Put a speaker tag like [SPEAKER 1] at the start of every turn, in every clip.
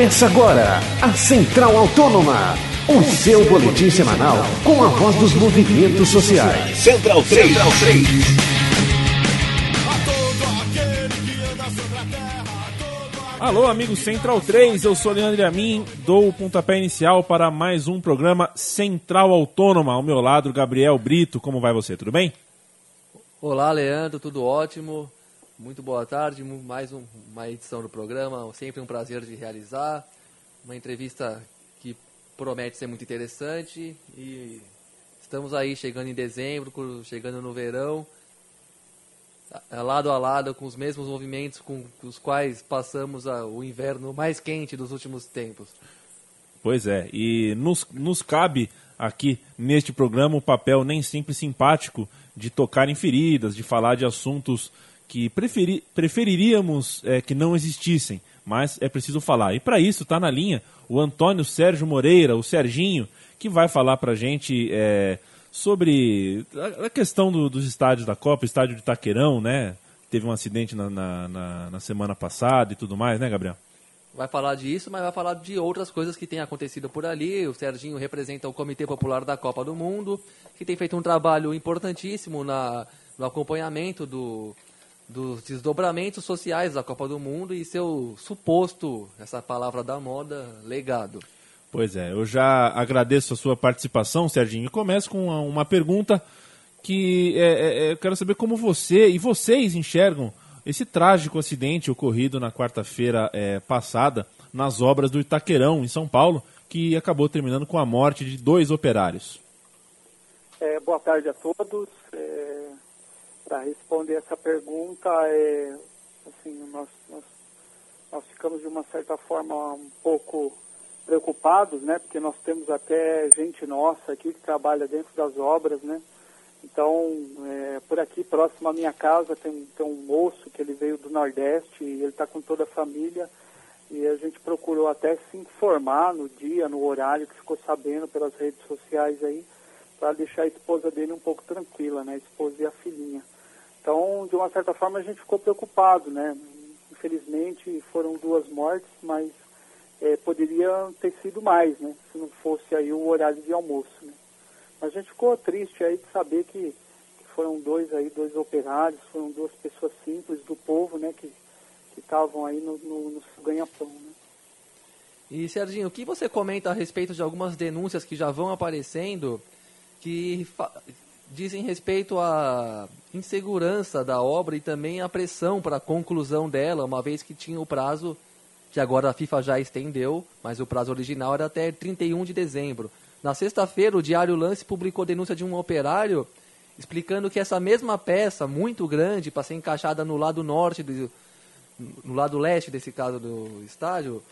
[SPEAKER 1] Começa agora a Central Autônoma, o seu boletim semanal com a voz dos movimentos sociais.
[SPEAKER 2] Central 3. Central 3.
[SPEAKER 3] Alô, amigo Central 3, eu sou Leandro Amin, dou o pontapé inicial para mais um programa Central Autônoma. Ao meu lado, Gabriel Brito, como vai você? Tudo bem?
[SPEAKER 4] Olá, Leandro, tudo ótimo. Muito boa tarde, mais um, uma edição do programa, sempre um prazer de realizar. Uma entrevista que promete ser muito interessante e estamos aí chegando em dezembro, chegando no verão, lado a lado com os mesmos movimentos com os quais passamos o inverno mais quente dos últimos tempos.
[SPEAKER 3] Pois é, e nos, nos cabe aqui neste programa o papel nem sempre simpático de tocar em feridas, de falar de assuntos que preferi, preferiríamos é, que não existissem, mas é preciso falar. E para isso está na linha o Antônio Sérgio Moreira, o Serginho, que vai falar para a gente é, sobre a, a questão do, dos estádios da Copa, estádio de Taqueirão, né? Teve um acidente na, na, na, na semana passada e tudo mais, né, Gabriel?
[SPEAKER 4] vai falar disso, mas vai falar de outras coisas que têm acontecido por ali. O Serginho representa o Comitê Popular da Copa do Mundo, que tem feito um trabalho importantíssimo na, no acompanhamento do, dos desdobramentos sociais da Copa do Mundo e seu suposto, essa palavra da moda, legado.
[SPEAKER 3] Pois é, eu já agradeço a sua participação, Serginho, e começo com uma, uma pergunta que é, é, é eu quero saber como você e vocês enxergam esse trágico acidente ocorrido na quarta-feira é, passada nas obras do Itaquerão, em São Paulo, que acabou terminando com a morte de dois operários.
[SPEAKER 5] É, boa tarde a todos. É, para responder essa pergunta, é, assim, nós, nós, nós ficamos de uma certa forma um pouco preocupados, né? Porque nós temos até gente nossa aqui que trabalha dentro das obras, né? Então, é, por aqui, próximo à minha casa, tem, tem um moço que ele veio do Nordeste e ele está com toda a família. E a gente procurou até se informar no dia, no horário, que ficou sabendo pelas redes sociais aí, para deixar a esposa dele um pouco tranquila, né? A esposa e a filhinha. Então, de uma certa forma, a gente ficou preocupado, né? Infelizmente, foram duas mortes, mas é, poderia ter sido mais, né? Se não fosse aí o horário de almoço, né? Mas a gente ficou triste aí de saber que, que foram dois aí, dois operários, foram duas pessoas simples do povo, né? Que estavam aí no, no, no ganha-pão, né?
[SPEAKER 4] E, Serginho, o que você comenta a respeito de algumas denúncias que já vão aparecendo que dizem respeito à insegurança da obra e também à pressão para a conclusão dela, uma vez que tinha o prazo que agora a FIFA já estendeu, mas o prazo original era até 31 de dezembro. Na sexta-feira, o Diário Lance publicou denúncia de um operário explicando que essa mesma peça, muito grande, para ser encaixada no lado norte, do, no lado leste, desse caso do estádio,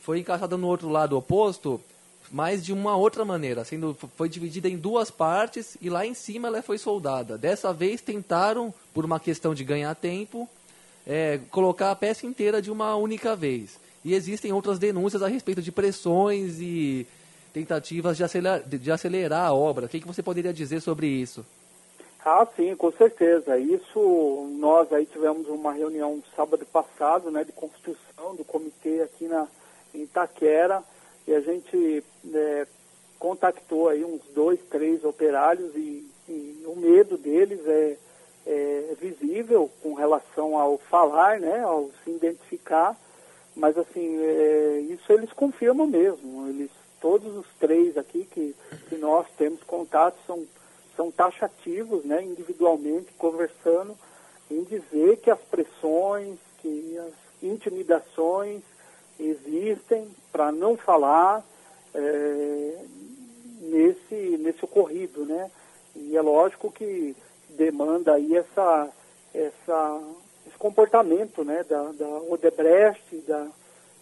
[SPEAKER 4] foi encaixada no outro lado oposto, mas de uma outra maneira, sendo foi dividida em duas partes e lá em cima ela foi soldada. Dessa vez tentaram, por uma questão de ganhar tempo, é, colocar a peça inteira de uma única vez. E existem outras denúncias a respeito de pressões e tentativas de acelerar, de acelerar a obra. O que, que você poderia dizer sobre isso?
[SPEAKER 5] Ah, sim, com certeza. Isso, nós aí tivemos uma reunião sábado passado, né, de construção do comitê aqui na, em Itaquera, e a gente é, contactou aí uns dois, três operários e, e o medo deles é, é, visível com relação ao falar, né, ao se identificar, mas assim, é, isso eles confirmam mesmo. Eles, todos os três aqui que, que nós temos contato são, são taxativos, né, individualmente, conversando, em dizer que as pressões, que as intimidações existem para não falar é, nesse, nesse ocorrido, né? E é lógico que demanda aí essa, essa, esse comportamento, né, da, da Odebrecht, da,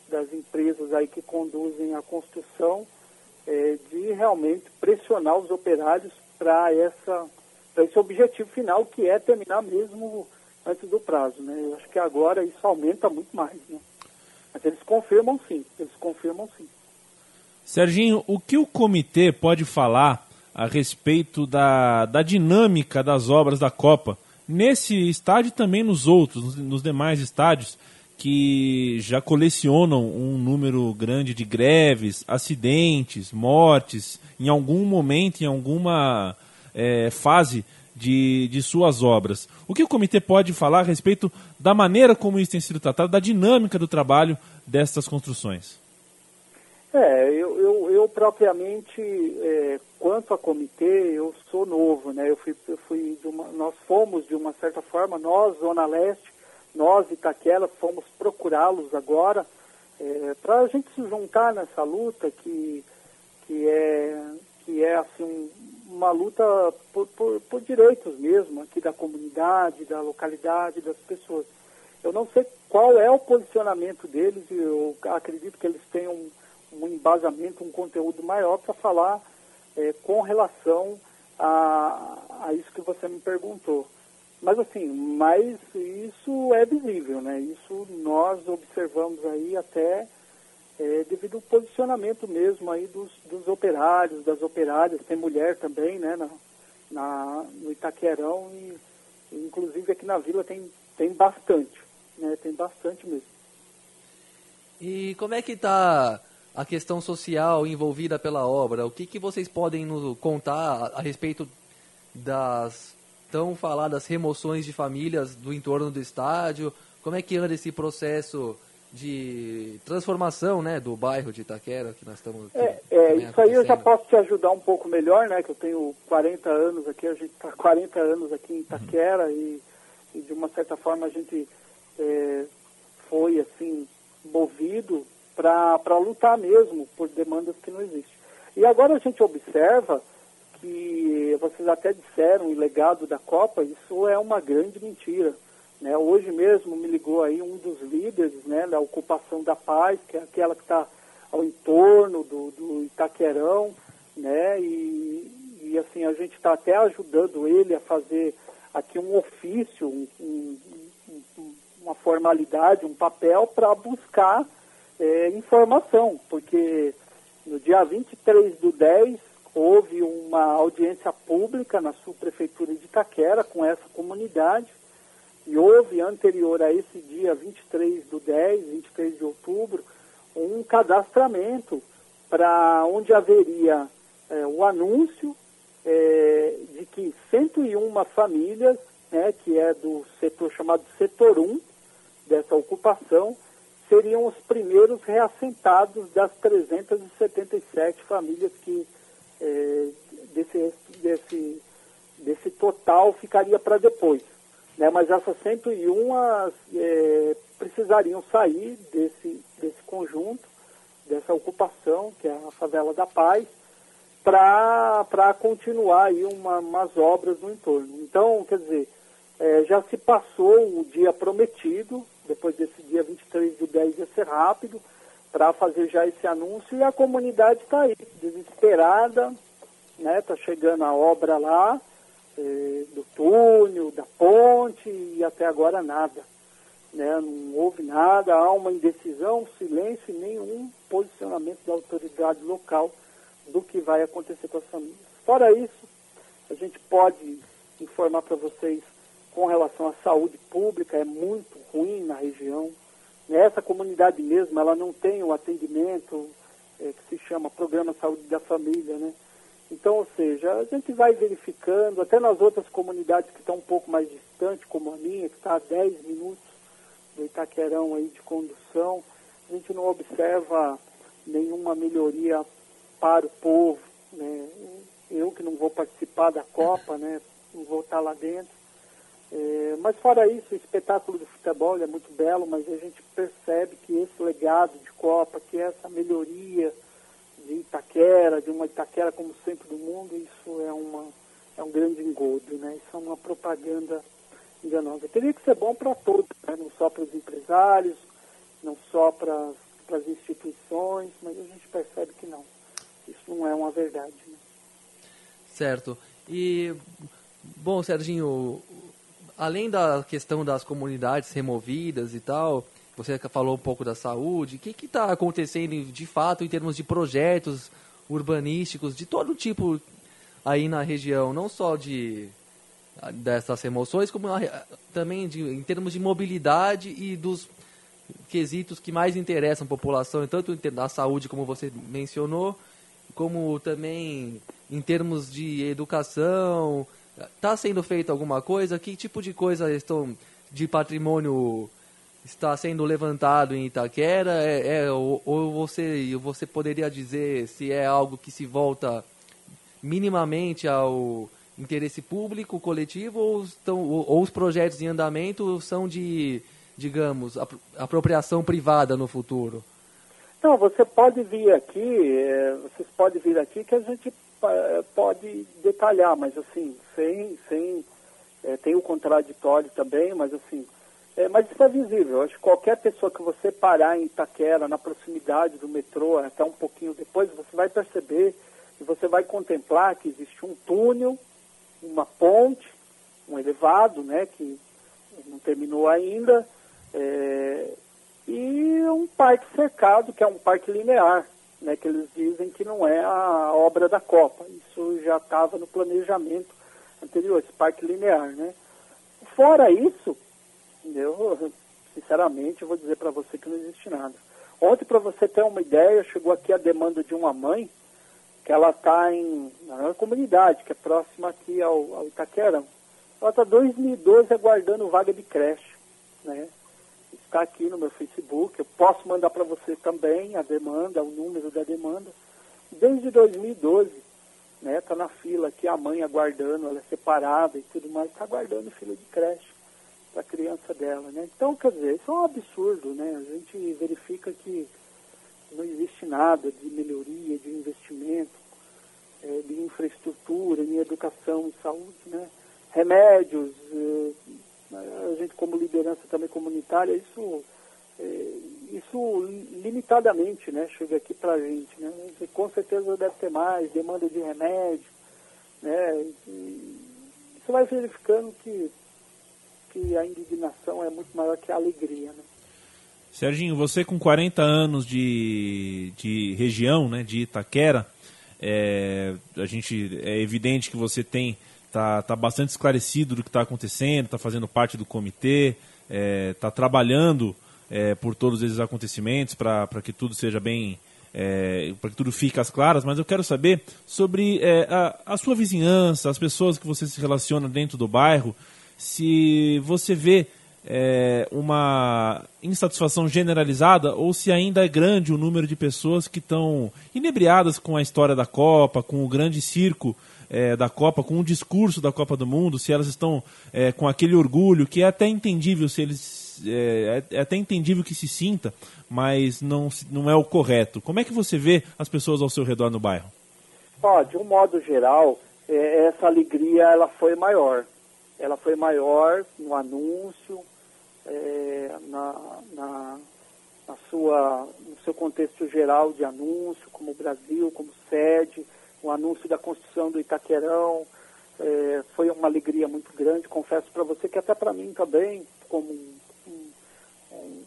[SPEAKER 5] das empresas aí que conduzem a construção, é, de realmente pressionar os operários para essa para esse objetivo final que é terminar mesmo antes do prazo, né? Eu acho que agora isso aumenta muito mais, né? Mas eles confirmam sim, eles confirmam sim.
[SPEAKER 3] Serginho, o que o comitê pode falar a respeito da, da dinâmica das obras da Copa nesse estádio e também nos outros, nos, demais estádios, que já colecionam um número grande de greves, acidentes, mortes, em algum momento, em alguma é, fase de, de suas obras. O que o comitê pode falar a respeito da maneira como isso tem sido tratado, da dinâmica do trabalho destas construções?
[SPEAKER 5] É, eu, eu, eu propriamente, é, quanto a comitê, eu sou novo, né? Eu fui, eu fui uma, nós fomos, de uma certa forma, nós, Zona Leste, nós, Itaquera, fomos procurá-los agora é, para a gente se juntar nessa luta que, que, é, que é assim, uma luta por, por, por direitos mesmo aqui da comunidade, da localidade, das pessoas. Eu não sei qual é o posicionamento deles e eu acredito que eles tenham um, um embasamento, um conteúdo maior para falar é, com relação a, a isso que você me perguntou. Mas assim, mas isso é visível, né? Isso nós observamos aí até é, devido ao posicionamento mesmo aí dos, dos operários, das operárias, tem mulher também, né, na, na, no Itaquerão e, inclusive aqui na vila tem, tem bastante, né, tem bastante mesmo.
[SPEAKER 4] E como é que está a questão social envolvida pela obra? O que, que vocês podem nos contar a, a respeito das tão faladas remoções de famílias do entorno do estádio? Como é que anda esse processo de transformação né, do bairro de Itaquera que nós estamos aqui,
[SPEAKER 5] É, é isso aí eu já posso te ajudar um pouco melhor, né? Que eu tenho 40 anos aqui, a gente está 40 anos aqui em Itaquera uhum. e, e, de uma certa forma a gente é, foi assim movido para lutar mesmo por demandas que não existem. E agora a gente observa que vocês até disseram, o legado da Copa, isso é uma grande mentira. Né? Hoje mesmo me ligou aí um dos líderes né, da ocupação da paz, que é aquela que está ao entorno do, do Itaquerão, né? E, e assim, a gente está até ajudando ele a fazer aqui um ofício, um, um, um, uma formalidade, um papel para buscar é, informação, porque no dia 23 do 10 houve uma audiência pública na subprefeitura de Itaquera com essa comunidade e houve anterior a esse dia 23 do 10, 23 de outubro, um cadastramento para onde haveria é, o anúncio é, de que 101 famílias, né, que é do setor chamado setor 1 dessa ocupação, seriam os primeiros reassentados das 377 famílias que é, desse, desse, desse total ficaria para depois. Né? Mas essas 101 é, precisariam sair desse, desse conjunto, dessa ocupação, que é a Favela da Paz, para continuar aí uma, umas obras no entorno. Então, quer dizer, é, já se passou o dia prometido, depois desse dia 23 de 10 ia ser rápido, para fazer já esse anúncio e a comunidade está aí, desesperada, né? Está chegando a obra lá, eh, do túnel, da ponte e até agora nada. Né? Não houve nada, há uma indecisão, silêncio e nenhum posicionamento da autoridade local do que vai acontecer com as famílias. Fora isso, a gente pode informar para vocês com relação à saúde pública, é muito ruim na região. Essa comunidade mesmo, ela não tem o atendimento é, que se chama Programa Saúde da Família, né? Então, ou seja, a gente vai verificando, até nas outras comunidades que estão um pouco mais distantes, como a minha, que está a 10 minutos do Itaquerão aí de condução, a gente não observa nenhuma melhoria para o povo, né? Eu que não vou participar da Copa, né? Não vou estar lá dentro, é, mas fora isso, o espetáculo do futebol é muito belo, mas a gente percebe que esse legado de Copa, que essa melhoria de Itaquera, de uma Itaquera como centro do mundo, isso é, uma, é um grande engodo, né? Isso é uma propaganda enganosa. Teria que ser bom para todos, né? não só para os empresários, não só para as instituições, mas a gente percebe que não. Isso não é uma verdade. Né?
[SPEAKER 4] Certo. E, bom, Serginho, além da questão das comunidades removidas e tal, você falou um pouco da saúde, o que está acontecendo de fato em termos de projetos urbanísticos de todo tipo aí na região, não só de dessas remoções, como também de, em termos de mobilidade e dos quesitos que mais interessam a população, tanto na saúde, como você mencionou, como também em termos de educação. Está sendo feito alguma coisa? Que tipo de coisa estão de patrimônio está sendo levantado em Itaquera? É, é ou, ou, você, você poderia dizer se é algo que se volta minimamente ao interesse público, coletivo, ou, estão, ou, ou os projetos em andamento são de, digamos, apropriação privada no futuro?
[SPEAKER 5] Não, você pode vir aqui, é, vocês podem vir aqui que a gente pode detalhar, mas assim, sem, sem é, tem o contraditório também, mas assim, é, mas isso é visível. Acho que qualquer pessoa que você parar em Itaquera, na proximidade do metrô, até um pouquinho depois, você vai perceber e você vai contemplar que existe um túnel, uma ponte, um elevado, né, que não terminou ainda, é, e um parque cercado, que é um parque linear, né, que eles dizem que não é a obra da Copa. Isso já estava no planejamento anterior, esse parque linear, né. Fora isso, eu, sinceramente, vou dizer para você que não existe nada. Ontem, para você ter uma ideia, chegou aqui a demanda de uma mãe, que ela está em na comunidade, que é próxima aqui ao, ao Itaquerão. Ela está 2012 aguardando vaga de creche, né? Está aqui no meu Facebook, eu posso mandar para você também a demanda, o número da demanda. Desde 2012, né? Está na fila aqui, a mãe aguardando, ela é separada e tudo mais, está aguardando fila de creche para a criança dela, né? Então, quer dizer, isso é um absurdo, né? A gente verifica que não existe nada de melhoria, de investimento, é, de infraestrutura, em educação e saúde, né? Remédios, é, a gente como liderança também comunitária, isso, é, isso limitadamente, né? Chega aqui para a gente, né? E, com certeza deve ter mais, demanda de remédio, né? E, isso vai verificando que que a indignação é muito maior que a alegria. Né?
[SPEAKER 3] Serginho, você com 40 anos de, de região, né, de Itaquera, é, a gente é evidente que você tem tá, tá bastante esclarecido do que está acontecendo, está fazendo parte do comitê, está é, tá trabalhando é, por todos esses acontecimentos para que tudo seja bem é, para que tudo fique às claras, mas eu quero saber sobre é, a, a, sua vizinhança, as pessoas que você se relaciona dentro do bairro, se você vê é, uma insatisfação generalizada ou se ainda é grande o número de pessoas que estão inebriadas com a história da Copa, com o grande circo é, da Copa, com o discurso da Copa do Mundo, se elas estão é, com aquele orgulho que é até entendível se eles é, é, até entendível que se sinta, mas não, não é o correto. Como é que você vê as pessoas ao seu redor no bairro?
[SPEAKER 5] De um modo geral, é, essa alegria ela foi maior ela foi maior no anúncio, é, na, na, na, sua, no seu contexto geral de anúncio, como Brasil, como sede, o anúncio da construção do Itaquerão, é, foi uma alegria muito grande, confesso para você que até para mim também, como um, um,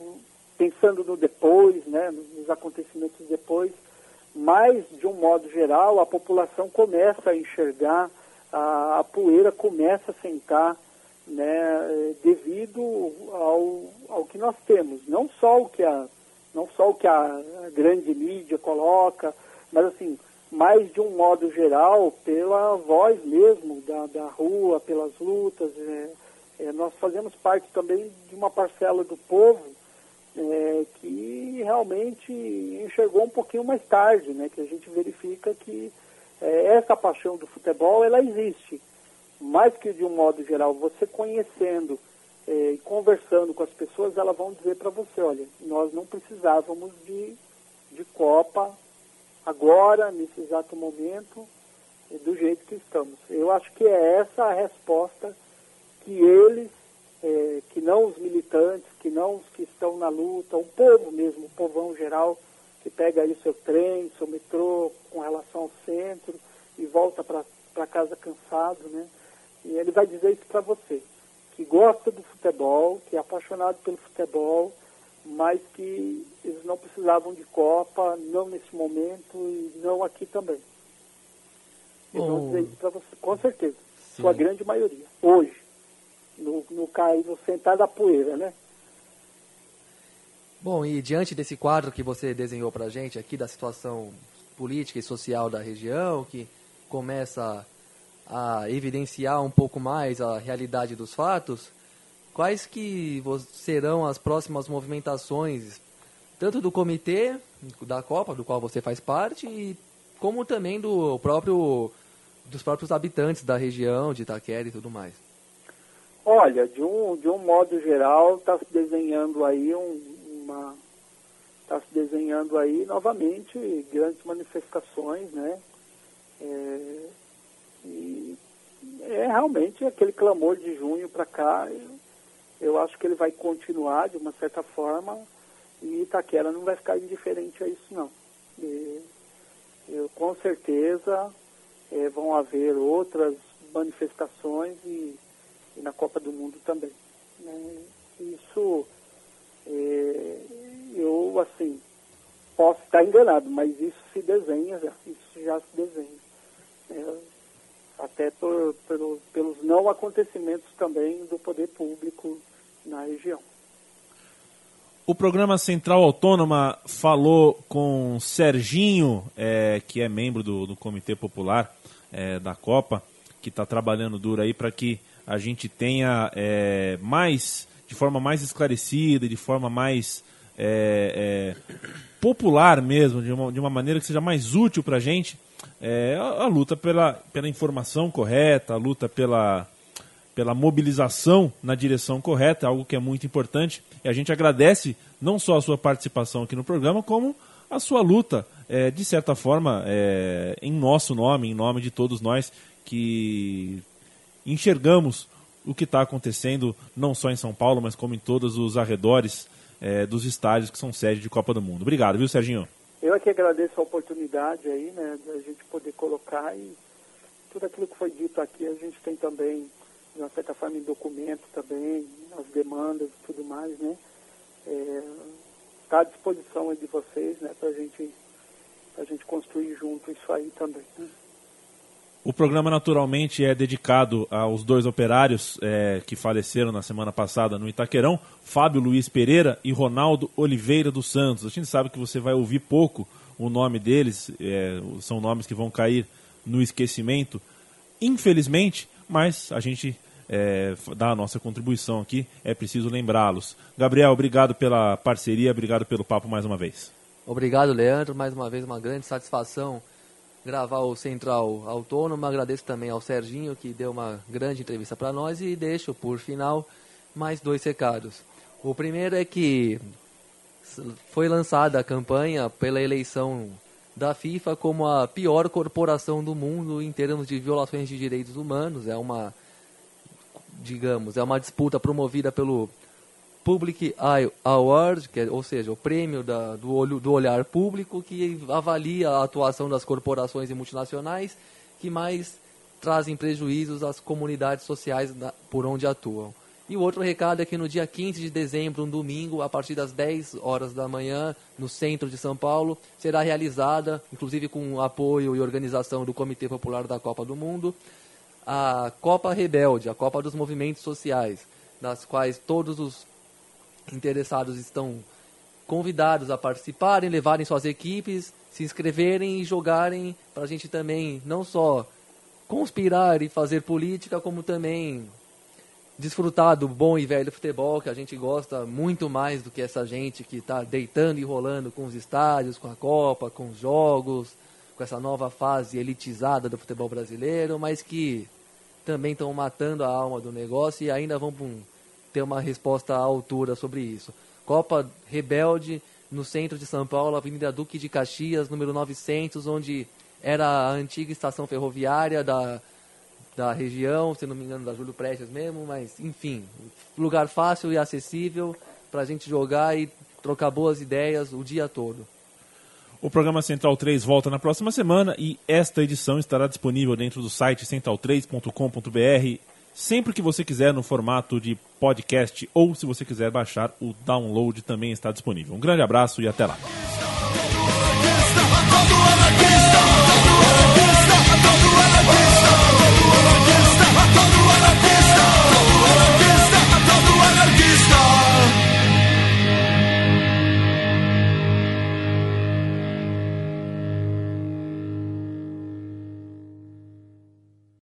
[SPEAKER 5] um, pensando no depois, né, nos acontecimentos depois, mas de um modo geral a população começa a enxergar a, a poeira começa a sentar né, devido ao, ao que nós temos. Não só o que a, não só o que a grande mídia coloca, mas assim, mais de um modo geral, pela voz mesmo da, da rua, pelas lutas. É, é, nós fazemos parte também de uma parcela do povo é, que realmente enxergou um pouquinho mais tarde, né, que a gente verifica que essa paixão do futebol, ela existe. Mais que de um modo geral, você conhecendo é, e conversando com as pessoas, elas vão dizer para você, olha, nós não precisávamos de, de Copa agora, nesse exato momento, do jeito que estamos. Eu acho que é essa a resposta que eles, é, que não os militantes, que não os que estão na luta, o povo mesmo, o povão geral, que pega aí seu trem, seu metrô com relação ao centro e volta para casa cansado, né? E ele vai dizer isso para você, que gosta do futebol, que é apaixonado pelo futebol, mas que eles não precisavam de Copa, não nesse momento e não aqui também. Eles vão dizer isso para você, com certeza. Sim. Sua grande maioria. Hoje. No, no cair, no sentar da poeira, né?
[SPEAKER 4] Bom, e diante desse quadro que você desenhou para a gente aqui da situação política e social da região, que começa a evidenciar um pouco mais a realidade dos fatos, quais que serão as próximas movimentações, tanto do comitê da Copa, do qual você faz parte, e como também do próprio dos próprios habitantes da região de Itaquera e tudo mais?
[SPEAKER 5] Olha, de um, de um modo geral, está se desenhando aí um, uma está se desenhando aí novamente grandes manifestações, né? É, e é realmente aquele clamor de junho para cá. Eu, eu acho que ele vai continuar de uma certa forma e Itaquera não vai ficar indiferente a isso não. E, eu, com certeza é, vão haver outras manifestações e, e, na Copa do Mundo também. Né? Isso eu assim posso estar enganado, mas isso se desenha isso já se desenha. É, até por, pelo, pelos não acontecimentos também do poder público na região.
[SPEAKER 3] O programa Central Autônoma falou com Serginho, é, que é membro do, do Comitê Popular é, da Copa, que está trabalhando duro aí para que a gente tenha é, mais, de forma mais esclarecida, de forma mais é, é, popular mesmo, de uma, de uma maneira que seja mais útil para a gente, é, a, luta pela, pela informação correta, a luta pela, pela mobilização na direção correta, algo que é muito importante. E a gente agradece não só a sua participação aqui no programa, como a sua luta, é, de certa forma, é, em nosso nome, em nome de todos nós que enxergamos o que está acontecendo, não só em São Paulo, mas como em todos os arredores é, dos estádios que são sede de Copa do Mundo. Obrigado, viu, Serginho?
[SPEAKER 5] Eu é que agradeço a oportunidade aí, né, da gente poder colocar e tudo aquilo que foi dito aqui a gente tem também de uma certa forma, em documento também, as demandas e tudo mais, né? Está é, tá à disposição de vocês, né, para gente, a gente construir junto isso aí também. Né?
[SPEAKER 3] O programa naturalmente é dedicado aos dois operários é, que faleceram na semana passada no Itaquerão, Fábio Luiz Pereira e Ronaldo Oliveira dos Santos. A gente sabe que você vai ouvir pouco o nome deles, é, são nomes que vão cair no esquecimento, infelizmente, mas a gente é, dar a nossa contribuição aqui, é preciso lembrá-los. Gabriel, obrigado pela parceria, obrigado pelo papo mais uma vez.
[SPEAKER 4] Obrigado, Leandro. Mais uma vez, uma grande satisfação gravar o Central Autônomo. Agradeço também ao Serginho, que deu uma grande entrevista para nós. E deixo, por final, mais dois recados. O primeiro é que foi lançada a campanha pela eleição da FIFA como a pior corporação do mundo em termos de violações de direitos humanos. É uma digamos, é uma disputa promovida pelo Public Eye Award, que é, ou seja, o prêmio da, do, olho, do olhar público que avalia a atuação das corporações e multinacionais que mais trazem prejuízos às comunidades sociais da, por onde atuam. E o outro recado é que no dia 15 de dezembro, um domingo, a partir das 10 horas da manhã, no centro de São Paulo, será realizada, inclusive com apoio e organização do Comitê Popular da Copa do Mundo, a Copa Rebelde, a Copa dos Movimentos Sociais, das quais todos os interessados estão convidados a participarem, levarem suas equipes, se inscreverem e jogarem para a gente também não só conspirar e fazer política, como também desfrutar do bom e velho futebol que a gente gosta muito mais do que essa gente que está deitando e rolando com os estádios, com a Copa, com os jogos, com essa nova fase elitizada do futebol brasileiro, mas que também estão matando a alma do negócio e ainda vão ter uma resposta à altura sobre isso. Copa Rebelde no centro de São Paulo, Avenida Duque de Caxias, número 900, onde era a antiga estação ferroviária da, da região, se não me engano, da Júlio Prestes mesmo, mas enfim, lugar fácil e acessível para a gente jogar e trocar boas ideias o dia todo.
[SPEAKER 3] O programa Central 3 volta na próxima semana e esta edição estará disponível dentro do site central3.com.br sempre que você quiser no formato de podcast ou se você quiser baixar o download também está disponível. Um grande abraço e até lá.